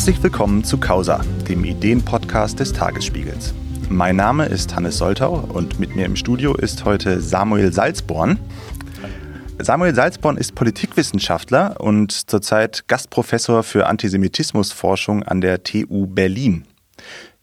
Herzlich willkommen zu Causa, dem Ideenpodcast des Tagesspiegels. Mein Name ist Hannes Soltau und mit mir im Studio ist heute Samuel Salzborn. Samuel Salzborn ist Politikwissenschaftler und zurzeit Gastprofessor für Antisemitismusforschung an der TU Berlin.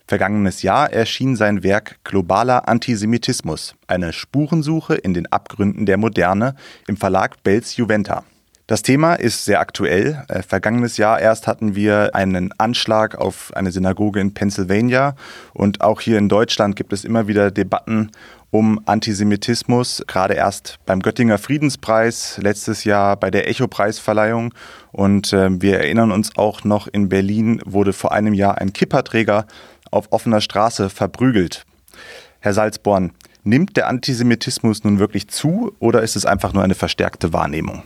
Vergangenes Jahr erschien sein Werk Globaler Antisemitismus, eine Spurensuche in den Abgründen der Moderne im Verlag Belz Juventa. Das Thema ist sehr aktuell. Äh, vergangenes Jahr erst hatten wir einen Anschlag auf eine Synagoge in Pennsylvania und auch hier in Deutschland gibt es immer wieder Debatten um Antisemitismus, gerade erst beim Göttinger Friedenspreis, letztes Jahr bei der Echo-Preisverleihung. Und äh, wir erinnern uns auch noch, in Berlin wurde vor einem Jahr ein Kipperträger auf offener Straße verprügelt. Herr Salzborn, nimmt der Antisemitismus nun wirklich zu oder ist es einfach nur eine verstärkte Wahrnehmung?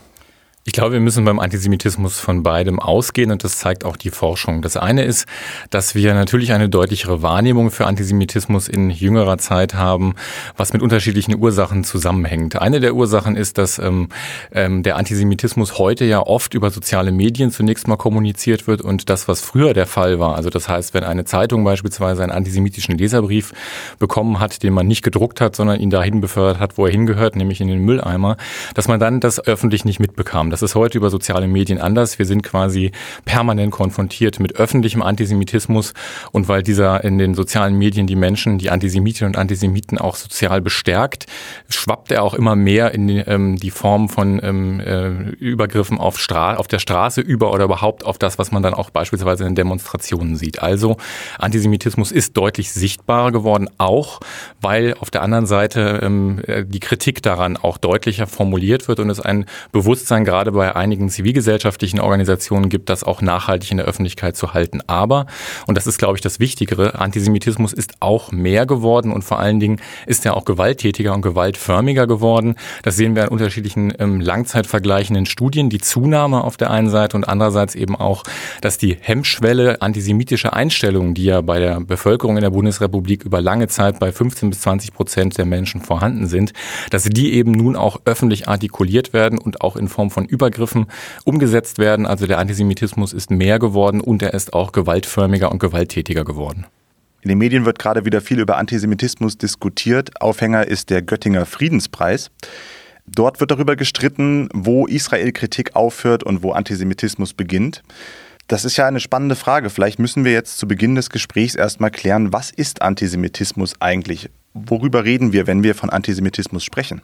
Ich glaube, wir müssen beim Antisemitismus von beidem ausgehen und das zeigt auch die Forschung. Das eine ist, dass wir natürlich eine deutlichere Wahrnehmung für Antisemitismus in jüngerer Zeit haben, was mit unterschiedlichen Ursachen zusammenhängt. Eine der Ursachen ist, dass ähm, ähm, der Antisemitismus heute ja oft über soziale Medien zunächst mal kommuniziert wird und das, was früher der Fall war, also das heißt, wenn eine Zeitung beispielsweise einen antisemitischen Leserbrief bekommen hat, den man nicht gedruckt hat, sondern ihn dahin befördert hat, wo er hingehört, nämlich in den Mülleimer, dass man dann das öffentlich nicht mitbekam. Das ist heute über soziale Medien anders. Wir sind quasi permanent konfrontiert mit öffentlichem Antisemitismus und weil dieser in den sozialen Medien die Menschen, die Antisemitinnen und Antisemiten auch sozial bestärkt, schwappt er auch immer mehr in die, ähm, die Form von ähm, äh, Übergriffen auf, Stra auf der Straße über oder überhaupt auf das, was man dann auch beispielsweise in Demonstrationen sieht. Also Antisemitismus ist deutlich sichtbarer geworden, auch weil auf der anderen Seite ähm, äh, die Kritik daran auch deutlicher formuliert wird und es ein Bewusstsein gerade gerade bei einigen zivilgesellschaftlichen Organisationen gibt, das auch nachhaltig in der Öffentlichkeit zu halten. Aber, und das ist, glaube ich, das Wichtigere, Antisemitismus ist auch mehr geworden und vor allen Dingen ist er auch gewalttätiger und gewaltförmiger geworden. Das sehen wir in unterschiedlichen ähm, langzeitvergleichenden Studien. Die Zunahme auf der einen Seite und andererseits eben auch, dass die Hemmschwelle antisemitischer Einstellungen, die ja bei der Bevölkerung in der Bundesrepublik über lange Zeit bei 15 bis 20 Prozent der Menschen vorhanden sind, dass die eben nun auch öffentlich artikuliert werden und auch in Form von Übergriffen umgesetzt werden. Also der Antisemitismus ist mehr geworden und er ist auch gewaltförmiger und gewalttätiger geworden. In den Medien wird gerade wieder viel über Antisemitismus diskutiert. Aufhänger ist der Göttinger Friedenspreis. Dort wird darüber gestritten, wo Israel-Kritik aufhört und wo Antisemitismus beginnt. Das ist ja eine spannende Frage. Vielleicht müssen wir jetzt zu Beginn des Gesprächs erstmal klären, was ist Antisemitismus eigentlich? Worüber reden wir, wenn wir von Antisemitismus sprechen?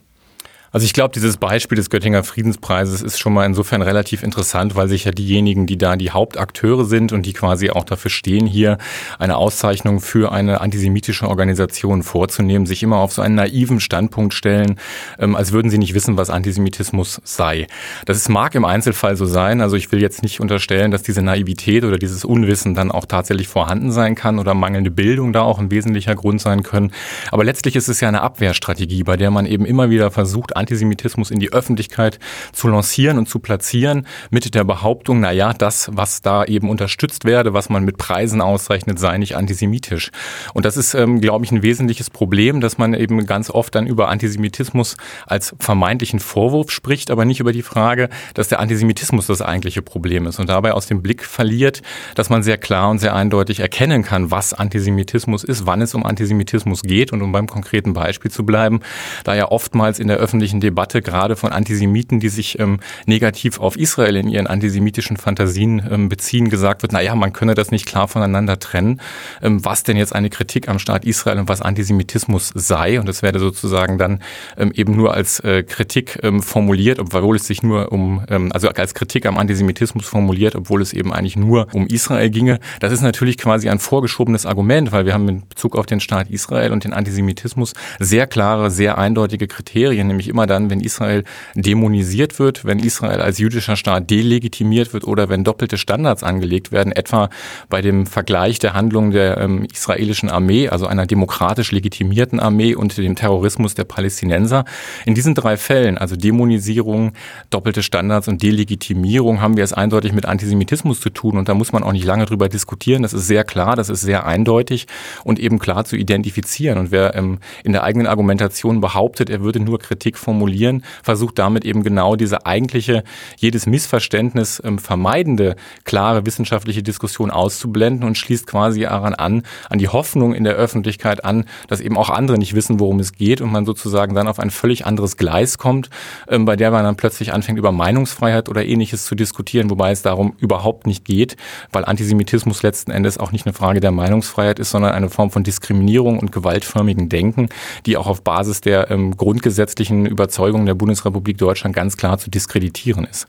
Also ich glaube, dieses Beispiel des Göttinger Friedenspreises ist schon mal insofern relativ interessant, weil sich ja diejenigen, die da die Hauptakteure sind und die quasi auch dafür stehen, hier eine Auszeichnung für eine antisemitische Organisation vorzunehmen, sich immer auf so einen naiven Standpunkt stellen, ähm, als würden sie nicht wissen, was Antisemitismus sei. Das mag im Einzelfall so sein. Also ich will jetzt nicht unterstellen, dass diese Naivität oder dieses Unwissen dann auch tatsächlich vorhanden sein kann oder mangelnde Bildung da auch ein wesentlicher Grund sein können. Aber letztlich ist es ja eine Abwehrstrategie, bei der man eben immer wieder versucht, Antisemitismus in die Öffentlichkeit zu lancieren und zu platzieren mit der Behauptung, na ja, das, was da eben unterstützt werde, was man mit Preisen auszeichnet, sei nicht antisemitisch. Und das ist, ähm, glaube ich, ein wesentliches Problem, dass man eben ganz oft dann über Antisemitismus als vermeintlichen Vorwurf spricht, aber nicht über die Frage, dass der Antisemitismus das eigentliche Problem ist und dabei aus dem Blick verliert, dass man sehr klar und sehr eindeutig erkennen kann, was Antisemitismus ist, wann es um Antisemitismus geht und um beim konkreten Beispiel zu bleiben, da ja oftmals in der öffentlichen öffentlichen Debatte gerade von Antisemiten, die sich ähm, negativ auf Israel in ihren antisemitischen Fantasien ähm, beziehen, gesagt wird, naja, man könne das nicht klar voneinander trennen, ähm, was denn jetzt eine Kritik am Staat Israel und was Antisemitismus sei. Und das werde sozusagen dann ähm, eben nur als äh, Kritik ähm, formuliert, obwohl es sich nur um, ähm, also als Kritik am Antisemitismus formuliert, obwohl es eben eigentlich nur um Israel ginge. Das ist natürlich quasi ein vorgeschobenes Argument, weil wir haben in Bezug auf den Staat Israel und den Antisemitismus sehr klare, sehr eindeutige Kriterien, nämlich immer immer dann, wenn Israel dämonisiert wird, wenn Israel als jüdischer Staat delegitimiert wird oder wenn doppelte Standards angelegt werden, etwa bei dem Vergleich der Handlungen der ähm, israelischen Armee, also einer demokratisch legitimierten Armee und dem Terrorismus der Palästinenser. In diesen drei Fällen, also Dämonisierung, doppelte Standards und Delegitimierung, haben wir es eindeutig mit Antisemitismus zu tun und da muss man auch nicht lange drüber diskutieren. Das ist sehr klar, das ist sehr eindeutig und eben klar zu identifizieren. Und wer ähm, in der eigenen Argumentation behauptet, er würde nur Kritik formulieren, versucht damit eben genau diese eigentliche, jedes Missverständnis ähm, vermeidende, klare wissenschaftliche Diskussion auszublenden und schließt quasi daran an, an die Hoffnung in der Öffentlichkeit an, dass eben auch andere nicht wissen, worum es geht und man sozusagen dann auf ein völlig anderes Gleis kommt, ähm, bei der man dann plötzlich anfängt, über Meinungsfreiheit oder ähnliches zu diskutieren, wobei es darum überhaupt nicht geht, weil Antisemitismus letzten Endes auch nicht eine Frage der Meinungsfreiheit ist, sondern eine Form von Diskriminierung und gewaltförmigen Denken, die auch auf Basis der ähm, grundgesetzlichen Überzeugungen der Bundesrepublik Deutschland ganz klar zu diskreditieren ist.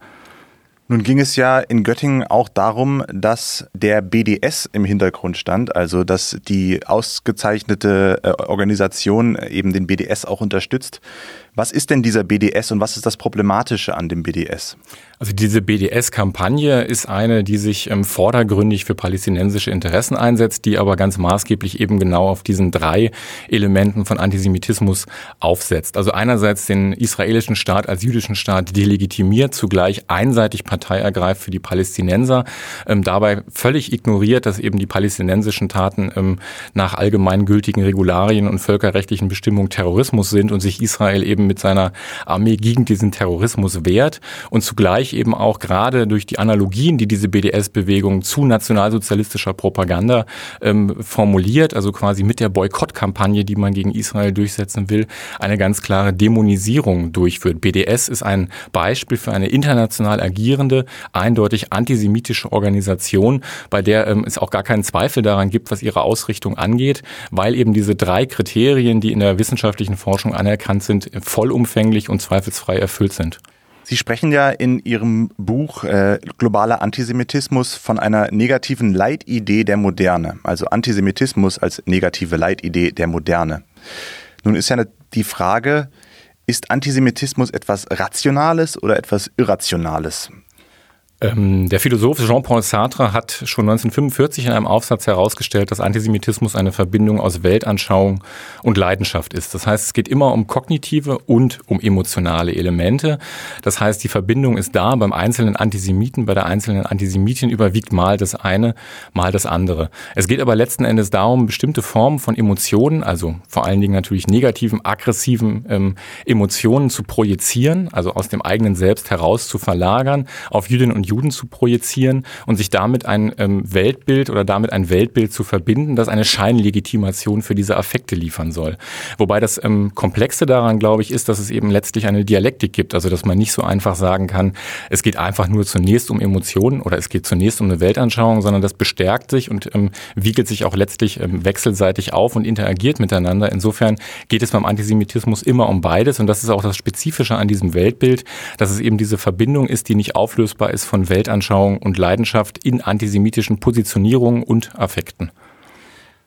Nun ging es ja in Göttingen auch darum, dass der BDS im Hintergrund stand, also dass die ausgezeichnete äh, Organisation eben den BDS auch unterstützt. Was ist denn dieser BDS und was ist das Problematische an dem BDS? Also diese BDS-Kampagne ist eine, die sich ähm, vordergründig für palästinensische Interessen einsetzt, die aber ganz maßgeblich eben genau auf diesen drei Elementen von Antisemitismus aufsetzt. Also einerseits den israelischen Staat als jüdischen Staat delegitimiert, zugleich einseitig Partei ergreift für die Palästinenser, ähm, dabei völlig ignoriert, dass eben die palästinensischen Taten ähm, nach allgemeingültigen Regularien und völkerrechtlichen Bestimmungen Terrorismus sind und sich Israel eben mit seiner Armee gegen diesen Terrorismus wehrt und zugleich eben auch gerade durch die Analogien, die diese BDS-Bewegung zu nationalsozialistischer Propaganda ähm, formuliert, also quasi mit der Boykottkampagne, die man gegen Israel durchsetzen will, eine ganz klare Dämonisierung durchführt. BDS ist ein Beispiel für eine international agierende, eindeutig antisemitische Organisation, bei der ähm, es auch gar keinen Zweifel daran gibt, was ihre Ausrichtung angeht, weil eben diese drei Kriterien, die in der wissenschaftlichen Forschung anerkannt sind, vollumfänglich und zweifelsfrei erfüllt sind. Sie sprechen ja in Ihrem Buch äh, Globaler Antisemitismus von einer negativen Leitidee der Moderne, also Antisemitismus als negative Leitidee der Moderne. Nun ist ja die Frage, ist Antisemitismus etwas Rationales oder etwas Irrationales? Ähm, der Philosoph Jean-Paul Sartre hat schon 1945 in einem Aufsatz herausgestellt, dass Antisemitismus eine Verbindung aus Weltanschauung und Leidenschaft ist. Das heißt, es geht immer um kognitive und um emotionale Elemente. Das heißt, die Verbindung ist da beim einzelnen Antisemiten, bei der einzelnen Antisemitin überwiegt mal das eine, mal das andere. Es geht aber letzten Endes darum, bestimmte Formen von Emotionen, also vor allen Dingen natürlich negativen, aggressiven ähm, Emotionen zu projizieren, also aus dem eigenen Selbst heraus zu verlagern, auf Jüdinnen und Juden zu projizieren und sich damit ein ähm, Weltbild oder damit ein Weltbild zu verbinden, das eine Scheinlegitimation für diese Affekte liefern soll. Wobei das ähm, Komplexe daran, glaube ich, ist, dass es eben letztlich eine Dialektik gibt, also dass man nicht so einfach sagen kann, es geht einfach nur zunächst um Emotionen oder es geht zunächst um eine Weltanschauung, sondern das bestärkt sich und ähm, wiegelt sich auch letztlich ähm, wechselseitig auf und interagiert miteinander. Insofern geht es beim Antisemitismus immer um beides und das ist auch das Spezifische an diesem Weltbild, dass es eben diese Verbindung ist, die nicht auflösbar ist von von Weltanschauung und Leidenschaft in antisemitischen Positionierungen und Affekten.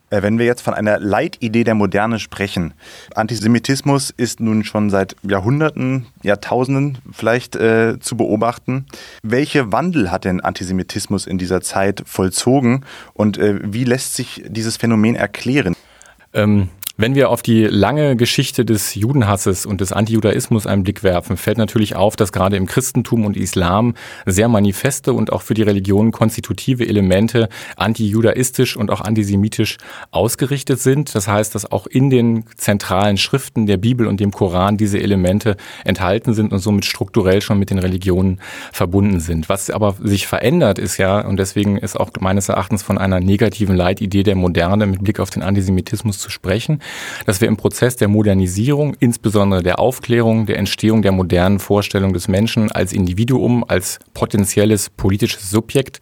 Äh, wenn wir jetzt von einer Leitidee der Moderne sprechen, Antisemitismus ist nun schon seit Jahrhunderten, Jahrtausenden vielleicht äh, zu beobachten. Welche Wandel hat denn Antisemitismus in dieser Zeit vollzogen und äh, wie lässt sich dieses Phänomen erklären? Ähm, wenn wir auf die lange Geschichte des Judenhasses und des Antijudaismus einen Blick werfen, fällt natürlich auf, dass gerade im Christentum und Islam sehr manifeste und auch für die Religion konstitutive Elemente antijudaistisch und auch antisemitisch ausgerichtet sind. Das heißt, dass auch in den zentralen Schriften der Bibel und dem Koran diese Elemente enthalten sind und somit strukturell schon mit den Religionen verbunden sind. Was aber sich verändert ist ja, und deswegen ist auch meines Erachtens von einer negativen Leitidee der Moderne mit Blick auf den Antisemitismus zu sprechen, dass wir im Prozess der Modernisierung, insbesondere der Aufklärung, der Entstehung der modernen Vorstellung des Menschen als Individuum, als potenzielles politisches Subjekt,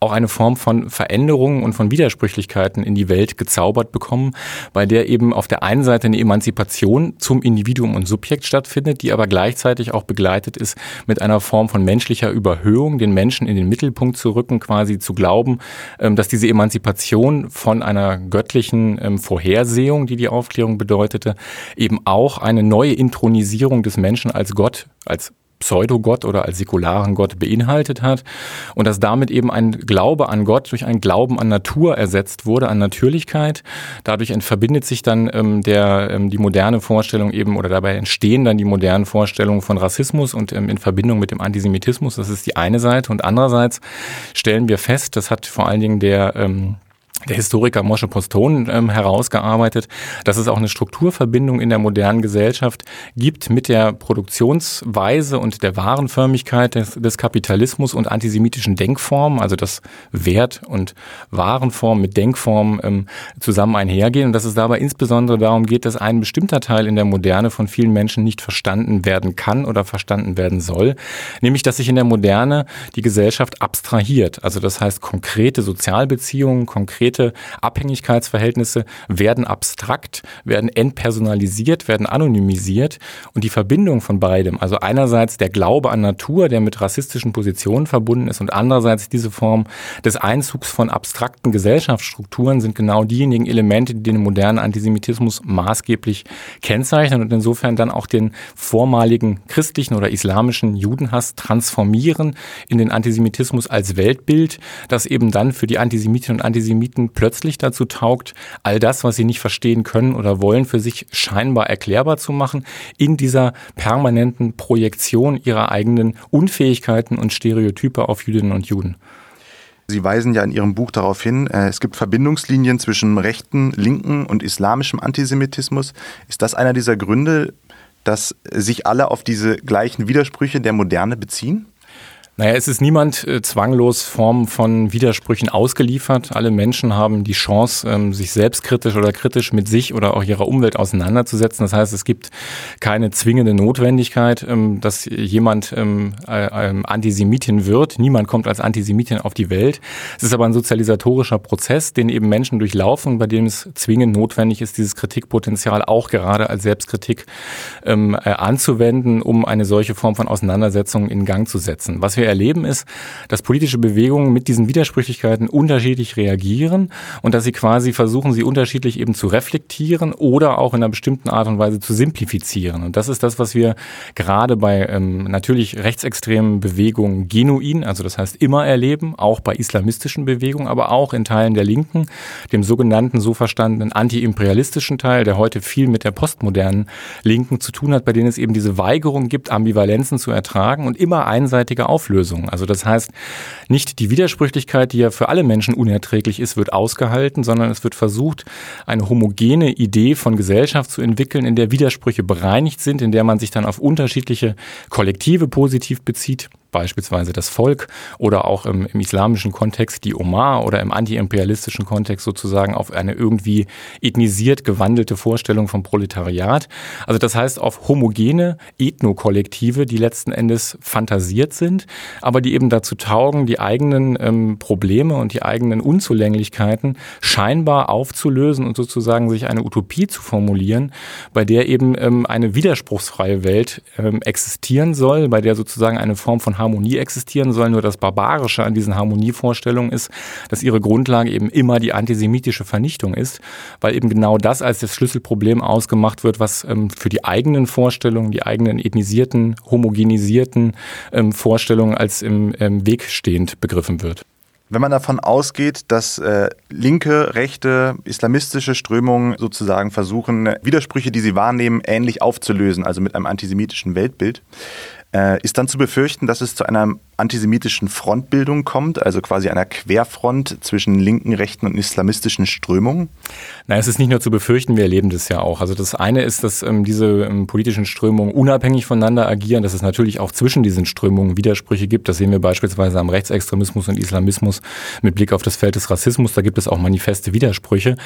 auch eine Form von Veränderungen und von Widersprüchlichkeiten in die Welt gezaubert bekommen, bei der eben auf der einen Seite eine Emanzipation zum Individuum und Subjekt stattfindet, die aber gleichzeitig auch begleitet ist mit einer Form von menschlicher Überhöhung, den Menschen in den Mittelpunkt zu rücken, quasi zu glauben, ähm, dass diese Emanzipation von einer göttlichen ähm, Vorhersehung, die die Aufklärung bedeutete, eben auch eine neue Intronisierung des Menschen als Gott, als Pseudogott oder als säkularen Gott beinhaltet hat und dass damit eben ein Glaube an Gott durch einen Glauben an Natur ersetzt wurde, an Natürlichkeit. Dadurch verbindet sich dann ähm, der, ähm, die moderne Vorstellung eben oder dabei entstehen dann die modernen Vorstellungen von Rassismus und ähm, in Verbindung mit dem Antisemitismus. Das ist die eine Seite und andererseits stellen wir fest, das hat vor allen Dingen der ähm, der Historiker Moshe Poston ähm, herausgearbeitet, dass es auch eine Strukturverbindung in der modernen Gesellschaft gibt mit der Produktionsweise und der Warenförmigkeit des, des Kapitalismus und antisemitischen Denkformen, also dass Wert und Warenform mit Denkform ähm, zusammen einhergehen. Und dass es dabei insbesondere darum geht, dass ein bestimmter Teil in der Moderne von vielen Menschen nicht verstanden werden kann oder verstanden werden soll, nämlich dass sich in der Moderne die Gesellschaft abstrahiert, also das heißt konkrete Sozialbeziehungen, konkrete konkrete Abhängigkeitsverhältnisse werden abstrakt, werden entpersonalisiert, werden anonymisiert. Und die Verbindung von beidem, also einerseits der Glaube an Natur, der mit rassistischen Positionen verbunden ist und andererseits diese Form des Einzugs von abstrakten Gesellschaftsstrukturen sind genau diejenigen Elemente, die den modernen Antisemitismus maßgeblich kennzeichnen und insofern dann auch den vormaligen christlichen oder islamischen Judenhass transformieren in den Antisemitismus als Weltbild, das eben dann für die Antisemitinnen und Antisemiten Menschen plötzlich dazu taugt, all das, was sie nicht verstehen können oder wollen, für sich scheinbar erklärbar zu machen, in dieser permanenten Projektion ihrer eigenen Unfähigkeiten und Stereotype auf Jüdinnen und Juden. Sie weisen ja in Ihrem Buch darauf hin, äh, es gibt Verbindungslinien zwischen rechten, linken und islamischem Antisemitismus. Ist das einer dieser Gründe, dass sich alle auf diese gleichen Widersprüche der Moderne beziehen? Naja, es ist niemand äh, zwanglos Form von Widersprüchen ausgeliefert. Alle Menschen haben die Chance, ähm, sich selbstkritisch oder kritisch mit sich oder auch ihrer Umwelt auseinanderzusetzen. Das heißt, es gibt keine zwingende Notwendigkeit, ähm, dass jemand ähm, äh, Antisemitin wird. Niemand kommt als Antisemitin auf die Welt. Es ist aber ein sozialisatorischer Prozess, den eben Menschen durchlaufen, bei dem es zwingend notwendig ist, dieses Kritikpotenzial auch gerade als Selbstkritik ähm, äh, anzuwenden, um eine solche Form von Auseinandersetzung in Gang zu setzen. Was wir wir erleben, ist, dass politische Bewegungen mit diesen Widersprüchlichkeiten unterschiedlich reagieren und dass sie quasi versuchen, sie unterschiedlich eben zu reflektieren oder auch in einer bestimmten Art und Weise zu simplifizieren. Und das ist das, was wir gerade bei ähm, natürlich rechtsextremen Bewegungen genuin, also das heißt immer erleben, auch bei islamistischen Bewegungen, aber auch in Teilen der Linken, dem sogenannten so verstandenen antiimperialistischen Teil, der heute viel mit der postmodernen Linken zu tun hat, bei denen es eben diese Weigerung gibt, Ambivalenzen zu ertragen und immer einseitige Auflösung Auflösung. Also das heißt, nicht die Widersprüchlichkeit, die ja für alle Menschen unerträglich ist, wird ausgehalten, sondern es wird versucht, eine homogene Idee von Gesellschaft zu entwickeln, in der Widersprüche bereinigt sind, in der man sich dann auf unterschiedliche Kollektive positiv bezieht beispielsweise das Volk oder auch im, im islamischen Kontext die Omar oder im antiimperialistischen Kontext sozusagen auf eine irgendwie ethnisiert gewandelte Vorstellung vom Proletariat. Also das heißt auf homogene Ethnokollektive, die letzten Endes fantasiert sind, aber die eben dazu taugen, die eigenen ähm, Probleme und die eigenen Unzulänglichkeiten scheinbar aufzulösen und sozusagen sich eine Utopie zu formulieren, bei der eben ähm, eine widerspruchsfreie Welt ähm, existieren soll, bei der sozusagen eine Form von Harmonie existieren soll. Nur das Barbarische an diesen Harmonievorstellungen ist, dass ihre Grundlage eben immer die antisemitische Vernichtung ist, weil eben genau das als das Schlüsselproblem ausgemacht wird, was ähm, für die eigenen Vorstellungen, die eigenen ethnisierten, homogenisierten ähm, Vorstellungen als im ähm, Weg stehend begriffen wird. Wenn man davon ausgeht, dass äh, linke, rechte, islamistische Strömungen sozusagen versuchen, Widersprüche, die sie wahrnehmen, ähnlich aufzulösen, also mit einem antisemitischen Weltbild, ist dann zu befürchten, dass es zu einer antisemitischen Frontbildung kommt, also quasi einer Querfront zwischen linken, rechten und islamistischen Strömungen? Nein, es ist nicht nur zu befürchten, wir erleben das ja auch. Also das eine ist, dass ähm, diese ähm, politischen Strömungen unabhängig voneinander agieren, dass es natürlich auch zwischen diesen Strömungen Widersprüche gibt. Das sehen wir beispielsweise am Rechtsextremismus und Islamismus mit Blick auf das Feld des Rassismus. Da gibt es auch manifeste Widersprüche.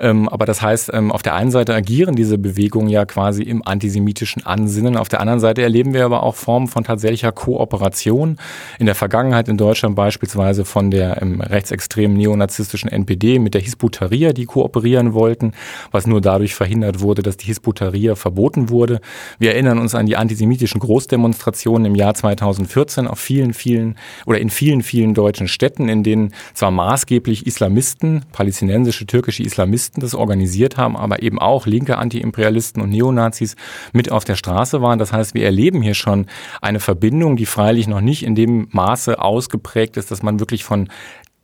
Ähm, aber das heißt, ähm, auf der einen Seite agieren diese Bewegungen ja quasi im antisemitischen Ansinnen. Auf der anderen Seite erleben wir aber auch Formen Form von tatsächlicher Kooperation. In der Vergangenheit in Deutschland beispielsweise von der ähm, rechtsextremen neonazistischen NPD mit der Hisbut Tahrir, die kooperieren wollten, was nur dadurch verhindert wurde, dass die Hisbut Tahrir verboten wurde. Wir erinnern uns an die antisemitischen Großdemonstrationen im Jahr 2014 auf vielen, vielen oder in vielen, vielen deutschen Städten, in denen zwar maßgeblich Islamisten, palästinensische, türkische Islamisten das organisiert haben, aber eben auch linke Antiimperialisten und Neonazis mit auf der Straße waren. Das heißt, wir erleben hier schon eine Verbindung, die freilich noch nicht in dem Maße ausgeprägt ist, dass man wirklich von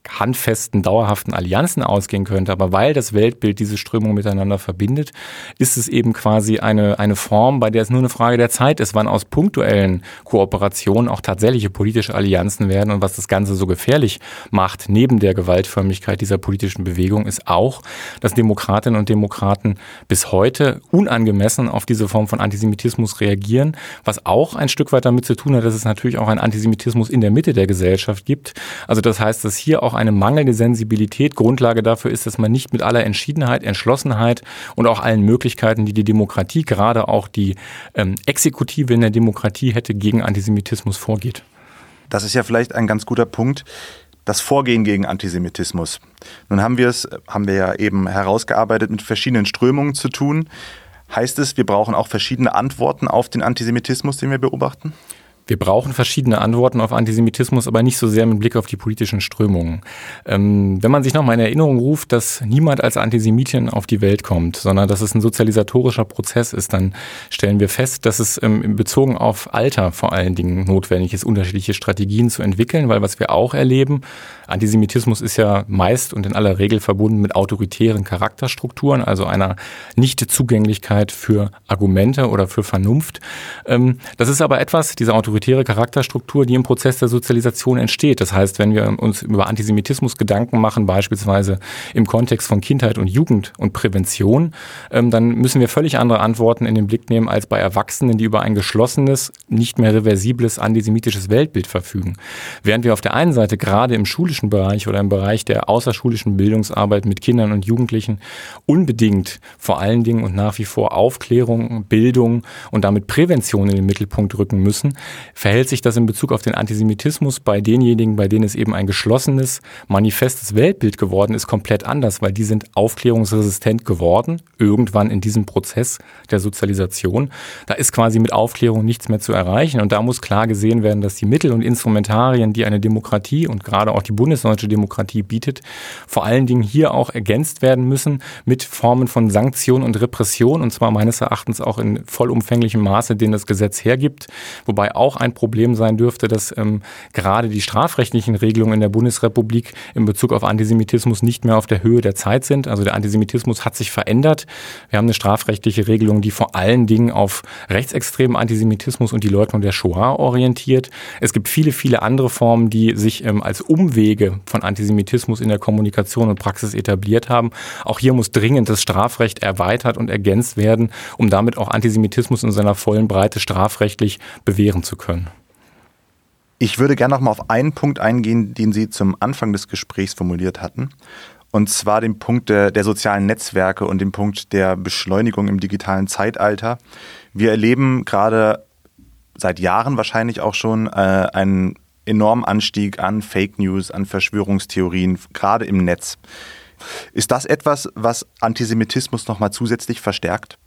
handfesten, dauerhaften Allianzen ausgehen könnte. Aber weil das Weltbild diese Strömung miteinander verbindet, ist es eben quasi eine, eine Form, bei der es nur eine Frage der Zeit ist, wann aus punktuellen Kooperationen auch tatsächliche politische Allianzen werden. Und was das Ganze so gefährlich macht, neben der Gewaltförmigkeit dieser politischen Bewegung, ist auch, dass Demokratinnen und Demokraten bis heute unangemessen auf diese Form von Antisemitismus reagieren, was auch ein Stück weit damit zu tun hat, dass es natürlich auch einen Antisemitismus in der Mitte der Gesellschaft gibt. Also das heißt, dass hier auch eine mangelnde Sensibilität Grundlage dafür ist, dass man nicht mit aller Entschiedenheit, Entschlossenheit und auch allen Möglichkeiten, die die Demokratie, gerade auch die ähm, Exekutive in der Demokratie hätte, gegen Antisemitismus vorgeht. Das ist ja vielleicht ein ganz guter Punkt das Vorgehen gegen Antisemitismus. Nun haben wir es, haben wir ja eben herausgearbeitet, mit verschiedenen Strömungen zu tun. Heißt es, wir brauchen auch verschiedene Antworten auf den Antisemitismus, den wir beobachten? Wir brauchen verschiedene Antworten auf Antisemitismus, aber nicht so sehr mit Blick auf die politischen Strömungen. Ähm, wenn man sich nochmal in Erinnerung ruft, dass niemand als Antisemitin auf die Welt kommt, sondern dass es ein sozialisatorischer Prozess ist, dann stellen wir fest, dass es ähm, bezogen auf Alter vor allen Dingen notwendig ist, unterschiedliche Strategien zu entwickeln, weil was wir auch erleben, Antisemitismus ist ja meist und in aller Regel verbunden mit autoritären Charakterstrukturen, also einer Nichtzugänglichkeit für Argumente oder für Vernunft. Ähm, das ist aber etwas, diese autoritäre Charakterstruktur, die im Prozess der Sozialisation entsteht. Das heißt, wenn wir uns über Antisemitismus Gedanken machen, beispielsweise im Kontext von Kindheit und Jugend und Prävention, ähm, dann müssen wir völlig andere Antworten in den Blick nehmen als bei Erwachsenen, die über ein geschlossenes, nicht mehr reversibles antisemitisches Weltbild verfügen. Während wir auf der einen Seite gerade im schulischen Bereich oder im Bereich der außerschulischen Bildungsarbeit mit Kindern und Jugendlichen unbedingt vor allen Dingen und nach wie vor Aufklärung, Bildung und damit Prävention in den Mittelpunkt rücken müssen, verhält sich das in Bezug auf den Antisemitismus bei denjenigen, bei denen es eben ein geschlossenes, manifestes Weltbild geworden ist, komplett anders, weil die sind aufklärungsresistent geworden, irgendwann in diesem Prozess der Sozialisation. Da ist quasi mit Aufklärung nichts mehr zu erreichen und da muss klar gesehen werden, dass die Mittel und Instrumentarien, die eine Demokratie und gerade auch die bundesdeutsche Demokratie bietet, vor allen Dingen hier auch ergänzt werden müssen mit Formen von Sanktion und Repression und zwar meines Erachtens auch in vollumfänglichem Maße, den das Gesetz hergibt, wobei auch ein Problem sein dürfte, dass ähm, gerade die strafrechtlichen Regelungen in der Bundesrepublik in Bezug auf Antisemitismus nicht mehr auf der Höhe der Zeit sind. Also der Antisemitismus hat sich verändert. Wir haben eine strafrechtliche Regelung, die vor allen Dingen auf rechtsextremen Antisemitismus und die Leugnung der Shoah orientiert. Es gibt viele, viele andere Formen, die sich ähm, als Umwege von Antisemitismus in der Kommunikation und Praxis etabliert haben. Auch hier muss dringend das Strafrecht erweitert und ergänzt werden, um damit auch Antisemitismus in seiner vollen Breite strafrechtlich bewähren zu können. Ich würde gerne noch mal auf einen Punkt eingehen, den Sie zum Anfang des Gesprächs formuliert hatten. Und zwar den Punkt der, der, sozialen Netzwerke und den Punkt der Beschleunigung im digitalen Zeitalter. Wir erleben gerade seit Jahren wahrscheinlich auch schon äh, einen enormen Anstieg an Fake News, an Verschwörungstheorien, gerade im Netz. Ist das etwas, was Antisemitismus nochmal zusätzlich verstärkt?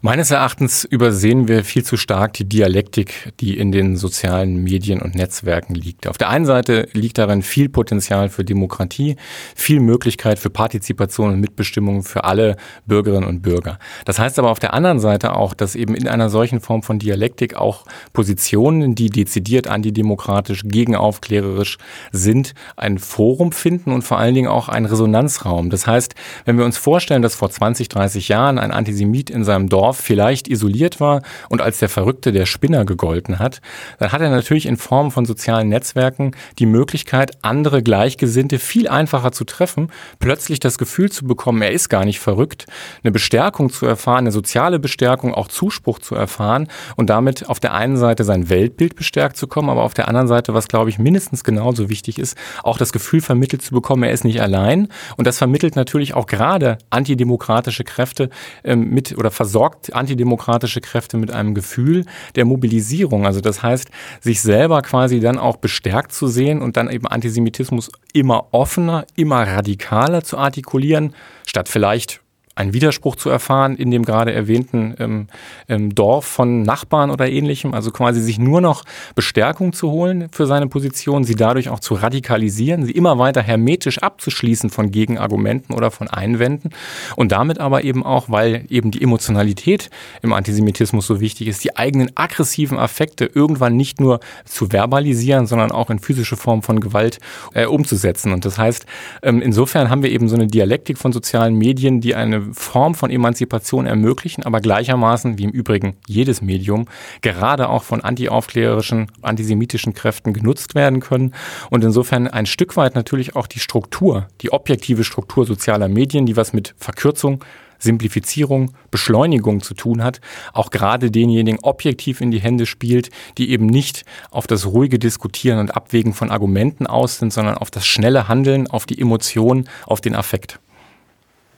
Meines Erachtens übersehen wir viel zu stark die Dialektik, die in den sozialen Medien und Netzwerken liegt. Auf der einen Seite liegt darin viel Potenzial für Demokratie, viel Möglichkeit für Partizipation und Mitbestimmung für alle Bürgerinnen und Bürger. Das heißt aber auf der anderen Seite auch, dass eben in einer solchen Form von Dialektik auch Positionen, die dezidiert antidemokratisch, gegenaufklärerisch sind, ein Forum finden und vor allen Dingen auch einen Resonanzraum. Das heißt, wenn wir uns vorstellen, dass vor 20, 30 Jahren ein Antisemit in seinem Dorf Dorf vielleicht isoliert war und als der Verrückte der Spinner gegolten hat, dann hat er natürlich in Form von sozialen Netzwerken die Möglichkeit, andere Gleichgesinnte viel einfacher zu treffen, plötzlich das Gefühl zu bekommen, er ist gar nicht verrückt, eine Bestärkung zu erfahren, eine soziale Bestärkung, auch Zuspruch zu erfahren und damit auf der einen Seite sein Weltbild bestärkt zu kommen, aber auf der anderen Seite, was glaube ich mindestens genauso wichtig ist, auch das Gefühl vermittelt zu bekommen, er ist nicht allein. Und das vermittelt natürlich auch gerade antidemokratische Kräfte ähm, mit oder versorgt versorgt antidemokratische Kräfte mit einem Gefühl der Mobilisierung. Also das heißt, sich selber quasi dann auch bestärkt zu sehen und dann eben Antisemitismus immer offener, immer radikaler zu artikulieren, statt vielleicht einen Widerspruch zu erfahren in dem gerade erwähnten ähm, ähm, Dorf von Nachbarn oder ähnlichem. Also quasi sich nur noch Bestärkung zu holen für seine Position, sie dadurch auch zu radikalisieren, sie immer weiter hermetisch abzuschließen von Gegenargumenten oder von Einwänden und damit aber eben auch, weil eben die Emotionalität im Antisemitismus so wichtig ist, die eigenen aggressiven Affekte irgendwann nicht nur zu verbalisieren, sondern auch in physische Form von Gewalt äh, umzusetzen. Und das heißt, ähm, insofern haben wir eben so eine Dialektik von sozialen Medien, die eine Form von Emanzipation ermöglichen, aber gleichermaßen, wie im Übrigen jedes Medium, gerade auch von antiaufklärerischen, antisemitischen Kräften genutzt werden können. Und insofern ein Stück weit natürlich auch die Struktur, die objektive Struktur sozialer Medien, die was mit Verkürzung, Simplifizierung, Beschleunigung zu tun hat, auch gerade denjenigen objektiv in die Hände spielt, die eben nicht auf das ruhige Diskutieren und Abwägen von Argumenten aus sind, sondern auf das schnelle Handeln, auf die Emotion, auf den Affekt.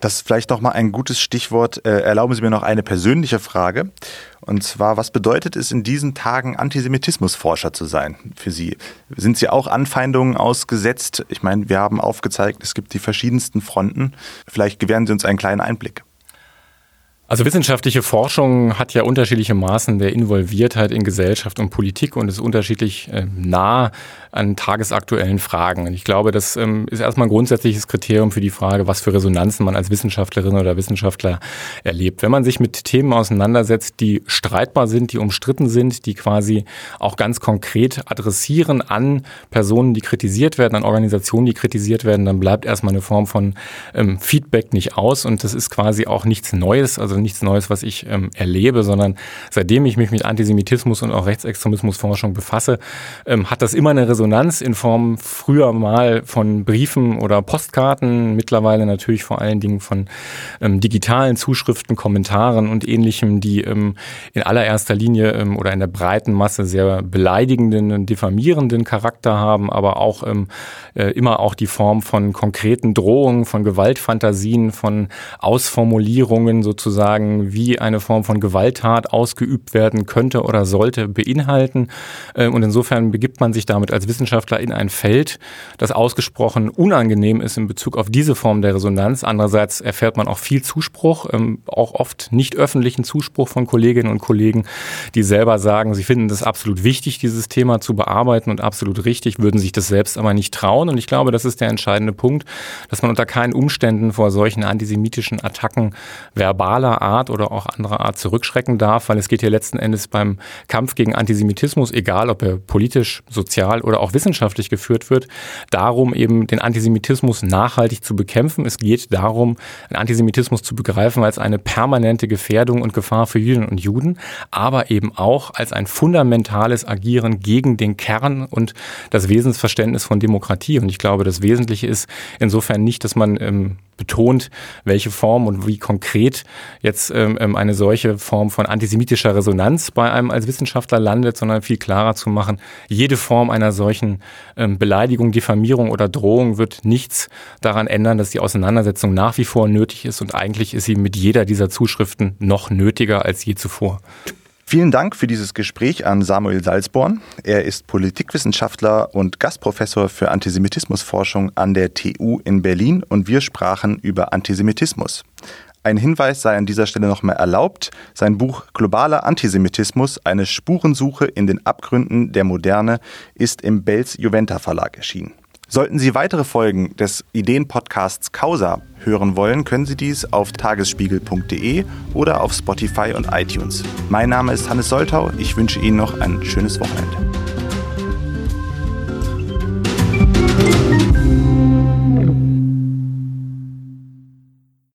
Das ist vielleicht noch mal ein gutes Stichwort. Äh, erlauben Sie mir noch eine persönliche Frage. Und zwar, was bedeutet es in diesen Tagen, Antisemitismusforscher zu sein für Sie? Sind Sie auch Anfeindungen ausgesetzt? Ich meine, wir haben aufgezeigt, es gibt die verschiedensten Fronten. Vielleicht gewähren Sie uns einen kleinen Einblick. Also wissenschaftliche Forschung hat ja unterschiedliche Maßen der Involviertheit in Gesellschaft und Politik und ist unterschiedlich äh, nah an tagesaktuellen Fragen. Und ich glaube, das ähm, ist erstmal ein grundsätzliches Kriterium für die Frage, was für Resonanzen man als Wissenschaftlerin oder Wissenschaftler erlebt. Wenn man sich mit Themen auseinandersetzt, die streitbar sind, die umstritten sind, die quasi auch ganz konkret adressieren an Personen, die kritisiert werden, an Organisationen, die kritisiert werden, dann bleibt erstmal eine Form von ähm, Feedback nicht aus und das ist quasi auch nichts Neues. Also nichts Neues, was ich ähm, erlebe, sondern seitdem ich mich mit Antisemitismus und auch Rechtsextremismusforschung befasse, ähm, hat das immer eine Resonanz in Form früher mal von Briefen oder Postkarten, mittlerweile natürlich vor allen Dingen von ähm, digitalen Zuschriften, Kommentaren und ähnlichem, die ähm, in allererster Linie ähm, oder in der breiten Masse sehr beleidigenden und diffamierenden Charakter haben, aber auch ähm, äh, immer auch die Form von konkreten Drohungen, von Gewaltfantasien, von Ausformulierungen sozusagen Aussagen, wie eine Form von Gewalttat ausgeübt werden könnte oder sollte, beinhalten. Äh, und insofern begibt man sich damit als Wissenschaftler in ein Feld, das ausgesprochen unangenehm ist in Bezug auf diese Form der Resonanz. Andererseits erfährt man auch viel Zuspruch, ähm, auch oft nicht öffentlichen Zuspruch von Kolleginnen und Kollegen, die selber sagen, sie finden das absolut wichtig, dieses Thema zu bearbeiten und absolut richtig, würden sich das selbst aber nicht trauen. Und ich glaube, das ist der entscheidende Punkt, dass man unter keinen Umständen vor solchen antisemitischen Attacken verbaler Art oder auch anderer Art zurückschrecken darf, weil es geht hier letzten Endes beim Kampf gegen Antisemitismus, egal ob er politisch, sozial oder auch wissenschaftlich geführt wird, darum eben den Antisemitismus nachhaltig zu bekämpfen. Es geht darum, den Antisemitismus zu begreifen als eine permanente Gefährdung und Gefahr für Jüdinnen und Juden, aber eben auch als ein fundamentales Agieren gegen den Kern und das Wesensverständnis von Demokratie. Und ich glaube, das Wesentliche ist insofern nicht, dass man ähm, betont, welche Form und wie konkret jetzt ähm, ähm, eine solche Form von antisemitischer Resonanz bei einem als Wissenschaftler landet, sondern viel klarer zu machen, jede Form einer solchen ähm, Beleidigung, Diffamierung oder Drohung wird nichts daran ändern, dass die Auseinandersetzung nach wie vor nötig ist und eigentlich ist sie mit jeder dieser Zuschriften noch nötiger als je zuvor. Vielen Dank für dieses Gespräch an Samuel Salzborn. Er ist Politikwissenschaftler und Gastprofessor für Antisemitismusforschung an der TU in Berlin und wir sprachen über Antisemitismus. Ein Hinweis sei an dieser Stelle nochmal erlaubt. Sein Buch Globaler Antisemitismus, eine Spurensuche in den Abgründen der Moderne ist im Belz Juventa Verlag erschienen. Sollten Sie weitere Folgen des Ideenpodcasts Causa hören wollen, können Sie dies auf tagesspiegel.de oder auf Spotify und iTunes. Mein Name ist Hannes Soltau. Ich wünsche Ihnen noch ein schönes Wochenende.